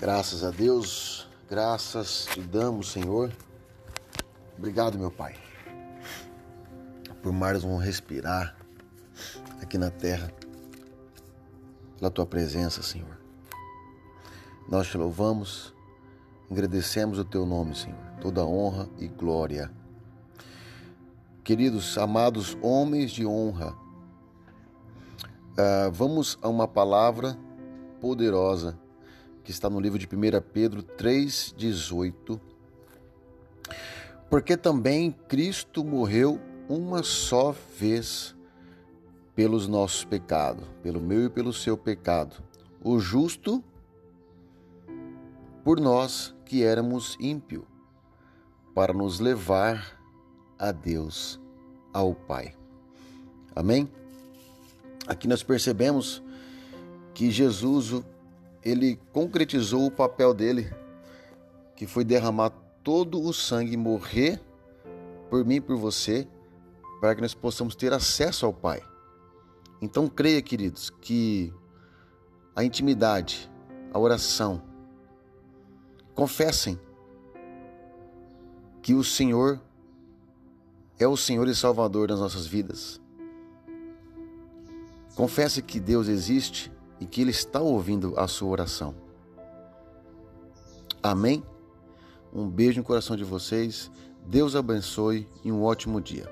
Graças a Deus, graças te damos, Senhor. Obrigado, meu Pai, por mais um respirar aqui na terra, pela tua presença, Senhor. Nós te louvamos, agradecemos o teu nome, Senhor, toda honra e glória. Queridos, amados homens de honra, uh, vamos a uma palavra poderosa que está no livro de 1 Pedro 3,18. Porque também Cristo morreu uma só vez pelos nossos pecados, pelo meu e pelo seu pecado, o justo por nós que éramos ímpio, para nos levar a Deus, ao Pai. Amém? Aqui nós percebemos que Jesus ele concretizou o papel dele, que foi derramar todo o sangue, morrer por mim e por você, para que nós possamos ter acesso ao Pai. Então creia, queridos, que a intimidade, a oração, confessem que o Senhor é o Senhor e Salvador das nossas vidas. Confesse que Deus existe e que Ele está ouvindo a sua oração. Amém? Um beijo no coração de vocês. Deus abençoe e um ótimo dia.